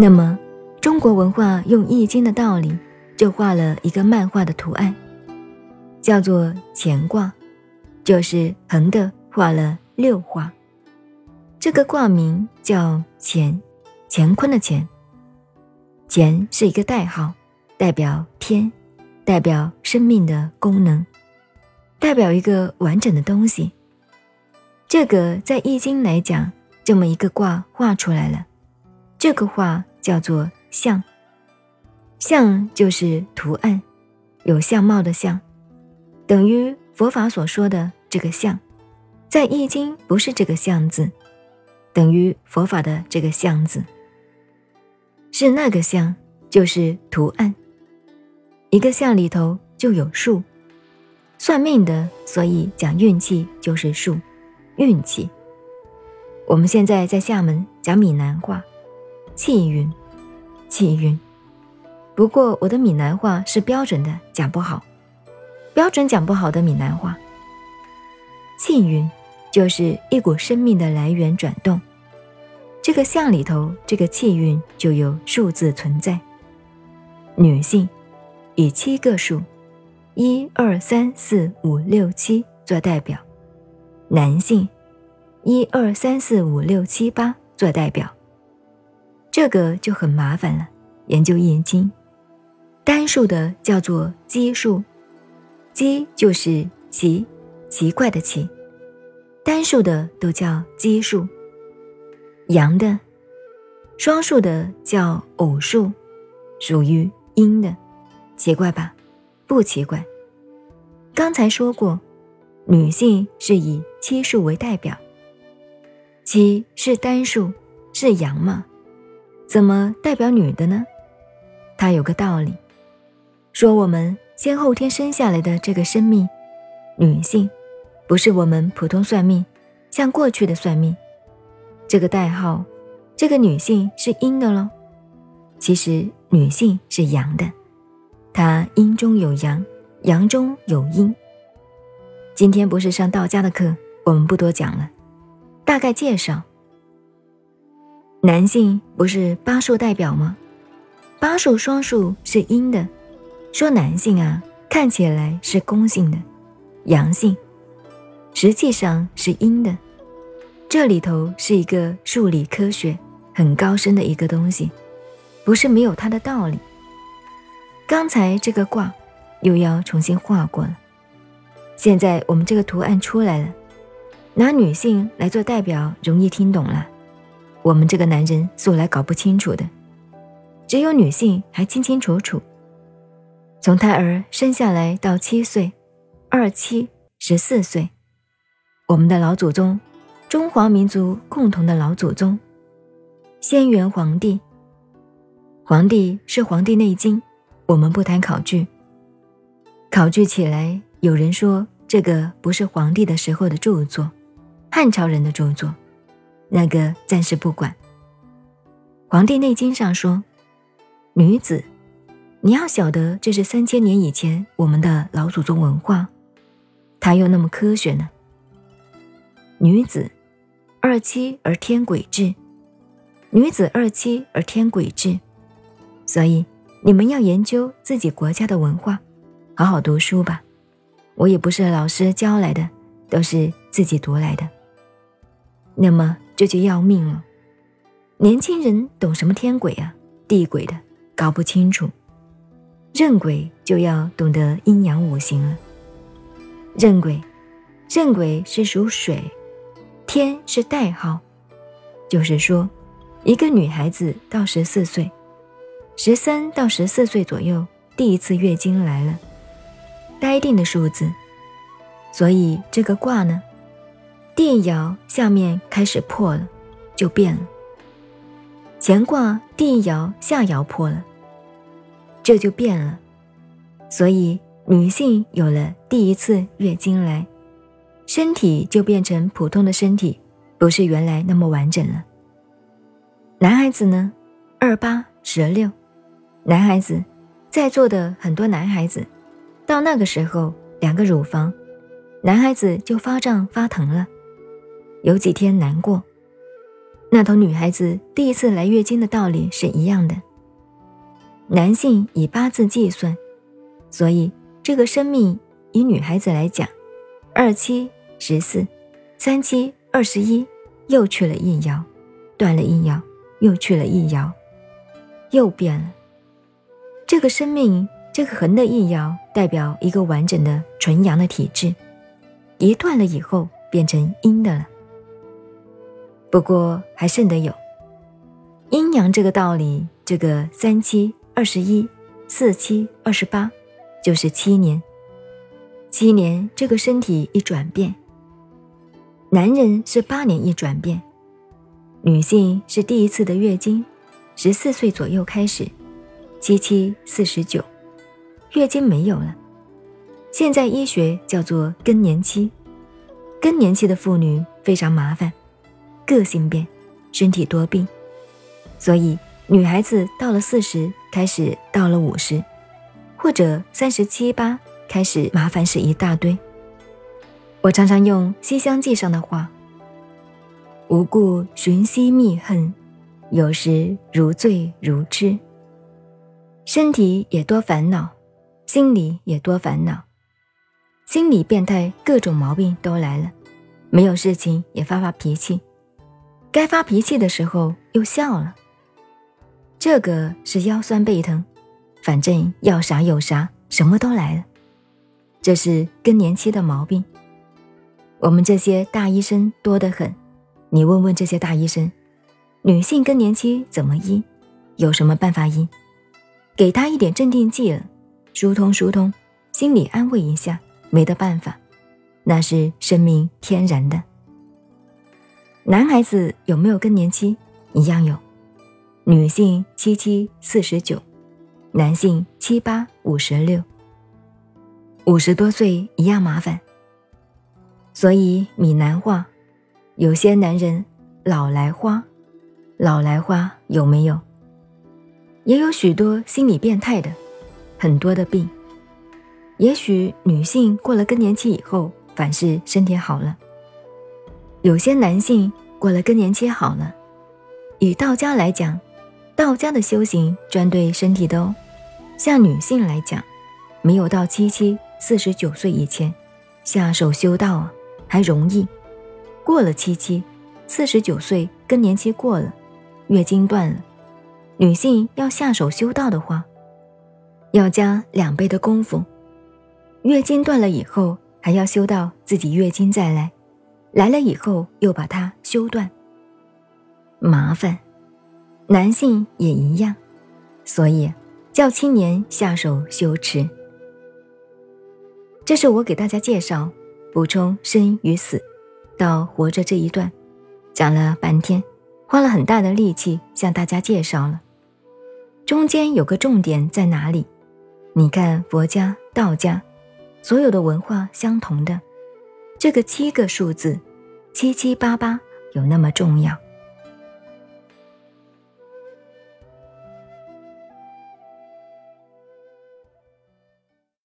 那么，中国文化用《易经》的道理，就画了一个漫画的图案，叫做乾卦，就是横的画了六画。这个卦名叫乾，乾坤的乾。乾是一个代号，代表天，代表生命的功能，代表一个完整的东西。这个在《易经》来讲，这么一个卦画出来了，这个画叫做相，相就是图案，有相貌的相，等于佛法所说的这个相，在《易经》不是这个相字，等于佛法的这个相字，是那个相，就是图案。一个相里头就有数，算命的，所以讲运气就是数。运气。我们现在在厦门讲闽南话，气运，气运。不过我的闽南话是标准的，讲不好，标准讲不好的闽南话。气运就是一股生命的来源转动，这个象里头这个气运就有数字存在。女性以七个数，一二三四五六七做代表。男性，一二三四五六七八做代表，这个就很麻烦了。研究易经，单数的叫做奇数，奇就是奇，奇怪的奇，单数的都叫奇数。阳的，双数的叫偶数，属于阴的，奇怪吧？不奇怪。刚才说过。女性是以奇数为代表，奇是单数，是阳嘛？怎么代表女的呢？它有个道理，说我们先后天生下来的这个生命，女性，不是我们普通算命，像过去的算命，这个代号，这个女性是阴的喽。其实女性是阳的，她阴中有阳，阳中有阴。今天不是上道家的课，我们不多讲了，大概介绍。男性不是八数代表吗？八数双数是阴的，说男性啊，看起来是公性的，阳性，实际上是阴的。这里头是一个数理科学很高深的一个东西，不是没有它的道理。刚才这个卦又要重新画过了。现在我们这个图案出来了，拿女性来做代表，容易听懂了。我们这个男人素来搞不清楚的，只有女性还清清楚楚。从胎儿生下来到七岁，二七十四岁，我们的老祖宗，中华民族共同的老祖宗，先元皇帝。皇帝是《黄帝内经》，我们不谈考据，考据起来。有人说这个不是皇帝的时候的著作，汉朝人的著作，那个暂时不管。《黄帝内经》上说，女子，你要晓得这是三千年以前我们的老祖宗文化，它又那么科学呢。女子，二七而天癸至，女子二七而天癸至，所以你们要研究自己国家的文化，好好读书吧。我也不是老师教来的，都是自己读来的。那么这就要命了。年轻人懂什么天鬼啊、地鬼的，搞不清楚。认鬼就要懂得阴阳五行了。认鬼，认鬼是属水，天是代号，就是说，一个女孩子到十四岁，十三到十四岁左右，第一次月经来了。待定的数字，所以这个卦呢，地爻下面开始破了，就变了。乾卦地爻下爻破了，这就变了。所以女性有了第一次月经来，身体就变成普通的身体，不是原来那么完整了。男孩子呢，二八十六，男孩子，在座的很多男孩子。到那个时候，两个乳房，男孩子就发胀发疼了，有几天难过。那同女孩子第一次来月经的道理是一样的。男性以八字计算，所以这个生命以女孩子来讲，二七十四，三七二十一，又去了一爻，断了一爻，又去了一爻，又变了。这个生命，这个横的一爻，代表一个完整的纯阳的体质，一断了以后变成阴的了。不过还剩得有阴阳这个道理，这个三七。二十一，四七二十八，就是七年。七年这个身体一转变，男人是八年一转变，女性是第一次的月经，十四岁左右开始，七七四十九，月经没有了。现在医学叫做更年期，更年期的妇女非常麻烦，个性变，身体多病，所以。女孩子到了四十，开始到了五十，或者三十七八，开始麻烦事一大堆。我常常用《西厢记》上的话：“无故寻昔觅恨，有时如醉如痴。”身体也多烦恼，心里也多烦恼，心理变态，各种毛病都来了。没有事情也发发脾气，该发脾气的时候又笑了。这个是腰酸背疼，反正要啥有啥，什么都来了。这是更年期的毛病。我们这些大医生多得很，你问问这些大医生，女性更年期怎么医？有什么办法医？给她一点镇定剂了，疏通疏通，心理安慰一下，没得办法。那是生命天然的。男孩子有没有更年期？一样有。女性七七四十九，男性七八五十六，五十多岁一样麻烦。所以闽南话，有些男人老来花，老来花有没有？也有许多心理变态的，很多的病。也许女性过了更年期以后，反是身体好了。有些男性过了更年期好了，以道家来讲。道家的修行专对身体的哦，像女性来讲，没有到七七四十九岁以前下手修道啊，还容易；过了七七四十九岁更年期过了，月经断了，女性要下手修道的话，要加两倍的功夫。月经断了以后，还要修到自己月经再来，来了以后又把它修断，麻烦。男性也一样，所以叫青年下手修持。这是我给大家介绍补充生与死到活着这一段，讲了半天，花了很大的力气向大家介绍了。中间有个重点在哪里？你看佛家、道家，所有的文化相同的，这个七个数字，七七八八有那么重要？